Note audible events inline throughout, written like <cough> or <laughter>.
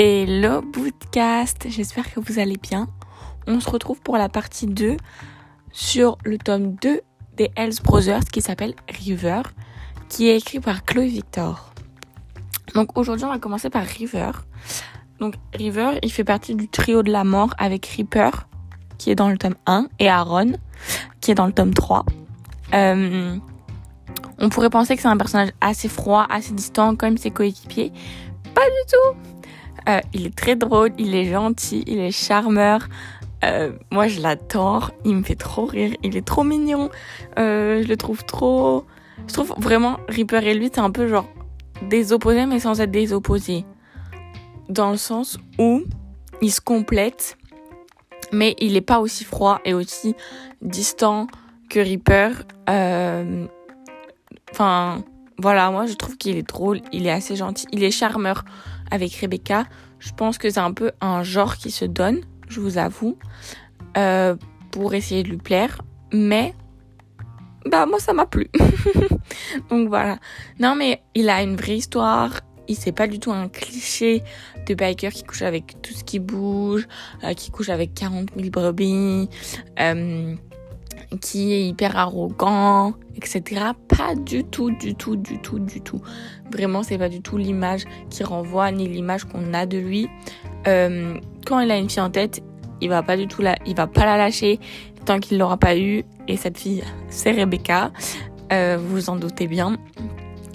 Hello Bootcast, j'espère que vous allez bien. On se retrouve pour la partie 2 sur le tome 2 des Hells Brothers qui s'appelle River, qui est écrit par Chloé Victor. Donc aujourd'hui on va commencer par River. Donc River, il fait partie du trio de la mort avec Reaper, qui est dans le tome 1, et Aaron, qui est dans le tome 3. Euh, on pourrait penser que c'est un personnage assez froid, assez distant comme ses coéquipiers. Pas du tout euh, il est très drôle, il est gentil, il est charmeur. Euh, moi, je l'adore. Il me fait trop rire. Il est trop mignon. Euh, je le trouve trop. Je trouve vraiment Reaper et lui, c'est un peu genre des opposés, mais sans être des opposés. Dans le sens où ils se complètent, mais il n'est pas aussi froid et aussi distant que Reaper. Enfin, voilà, moi je trouve qu'il est drôle, il est assez gentil, il est charmeur avec Rebecca. Je pense que c'est un peu un genre qui se donne, je vous avoue, euh, pour essayer de lui plaire. Mais, bah, moi, ça m'a plu. <laughs> Donc voilà. Non, mais il a une vraie histoire. Il c'est pas du tout un cliché de biker qui couche avec tout ce qui bouge, euh, qui couche avec 40 000 brebis. Euh, qui est hyper arrogant, etc. Pas du tout, du tout, du tout, du tout. Vraiment, c'est pas du tout l'image qui renvoie ni l'image qu'on a de lui. Euh, quand il a une fille en tête, il va pas du tout la, il va pas la lâcher tant qu'il l'aura pas eu. Et cette fille, c'est Rebecca. Euh, vous vous en doutez bien.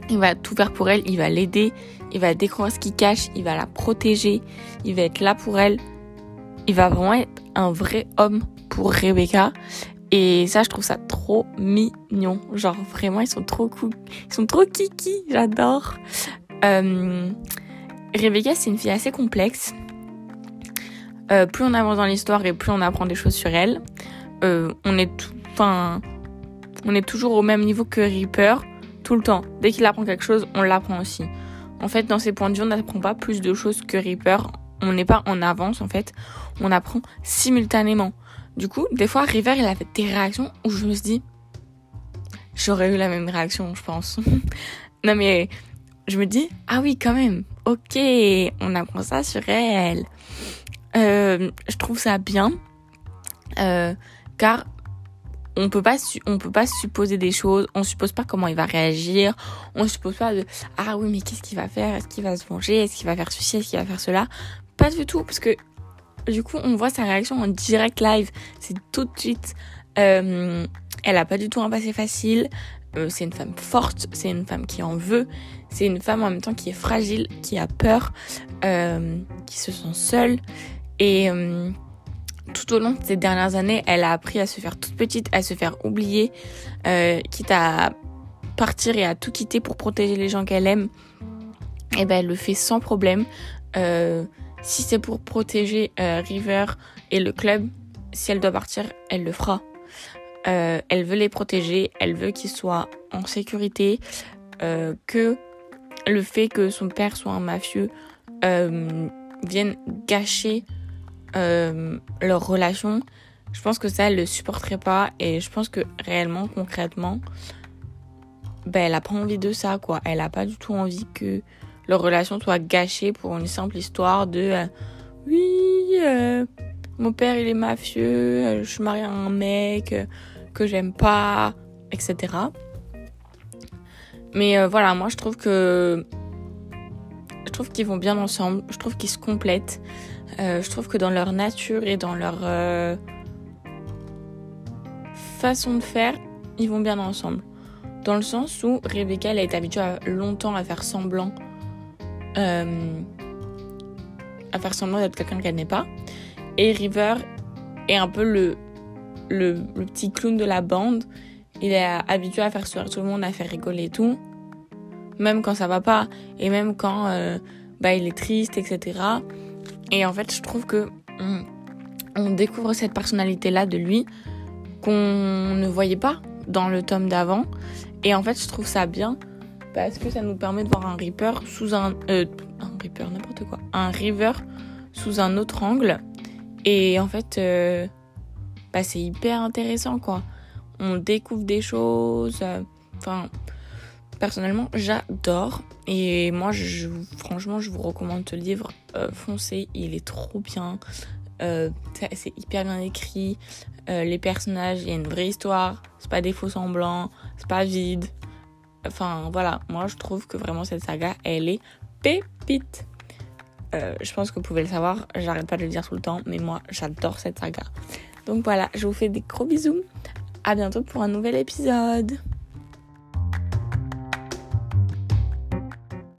Il va tout faire pour elle, il va l'aider, il va découvrir ce qu'il cache, il va la protéger, il va être là pour elle. Il va vraiment être un vrai homme pour Rebecca. Et ça, je trouve ça trop mignon. Genre, vraiment, ils sont trop cool. Ils sont trop kiki. J'adore. Euh, Rebecca, c'est une fille assez complexe. Euh, plus on avance dans l'histoire et plus on apprend des choses sur elle. Euh, on est tout, on est toujours au même niveau que Reaper tout le temps. Dès qu'il apprend quelque chose, on l'apprend aussi. En fait, dans ses points de vue, on n'apprend pas plus de choses que Reaper. On n'est pas en avance, en fait. On apprend simultanément. Du coup, des fois, River, il a fait des réactions où je me suis dit, j'aurais eu la même réaction, je pense. <laughs> non, mais je me dis, ah oui, quand même, ok, on apprend ça sur elle. Euh, je trouve ça bien, euh, car on peut pas on peut pas supposer des choses, on suppose pas comment il va réagir, on suppose pas de ah oui mais qu'est-ce qu'il va faire, est-ce qu'il va se venger, est-ce qu'il va faire ceci, est-ce qu'il va faire cela, pas du tout parce que du coup, on voit sa réaction en direct live. C'est tout de suite. Euh, elle a pas du tout un passé facile. Euh, c'est une femme forte. C'est une femme qui en veut. C'est une femme en même temps qui est fragile, qui a peur, euh, qui se sent seule. Et tout au long de ces dernières années, elle a appris à se faire toute petite, à se faire oublier, quitte à partir et à tout quitter pour protéger les gens qu'elle aime. Et ben, elle le fait sans problème. Si c'est pour protéger euh, River et le club, si elle doit partir, elle le fera. Euh, elle veut les protéger, elle veut qu'ils soient en sécurité, euh, que le fait que son père soit un mafieux vienne gâcher leur relation. Je pense que ça, elle le supporterait pas et je pense que réellement, concrètement, ben, elle a pas envie de ça, quoi. Elle a pas du tout envie que leur relation soit gâchée pour une simple histoire de euh, oui, euh, mon père il est mafieux, euh, je suis mariée à un mec que j'aime pas, etc. Mais voilà, moi je trouve que je trouve qu'ils vont bien ensemble, je trouve qu'ils se complètent, je trouve que dans leur nature et dans leur façon de faire, ils vont bien ensemble. Dans le sens où Rebecca elle été habituée longtemps à faire semblant euh, à faire semblant d'être quelqu'un qu'elle n'est pas. Et River est un peu le, le, petit clown de la bande. Il est habitué à faire sourire tout le monde, à faire rigoler tout. Même quand ça va pas. Et même quand euh, bah, il est triste, etc. Et en fait, je trouve que on, on découvre cette personnalité-là de lui qu'on ne voyait pas dans le tome d'avant. Et en fait, je trouve ça bien parce que ça nous permet de voir un Reaper sous un... Euh, un Reaper, n'importe quoi. Un River sous un autre angle. Et en fait, euh, bah, c'est hyper intéressant, quoi. On découvre des choses. Euh, enfin, personnellement, j'adore. Et moi, franchement, je vous recommande ce livre. Euh, foncez, il est trop bien. C'est hyper bien écrit. Les personnages, il y a une vraie histoire. C'est pas des faux semblants. C'est pas vide. Enfin, voilà. Moi, je trouve que vraiment cette saga, elle est pépite. je pense que vous pouvez le savoir. J'arrête pas de le dire tout le temps. Mais moi, j'adore cette saga. Donc voilà, je vous fais des gros bisous. À bientôt pour un nouvel épisode.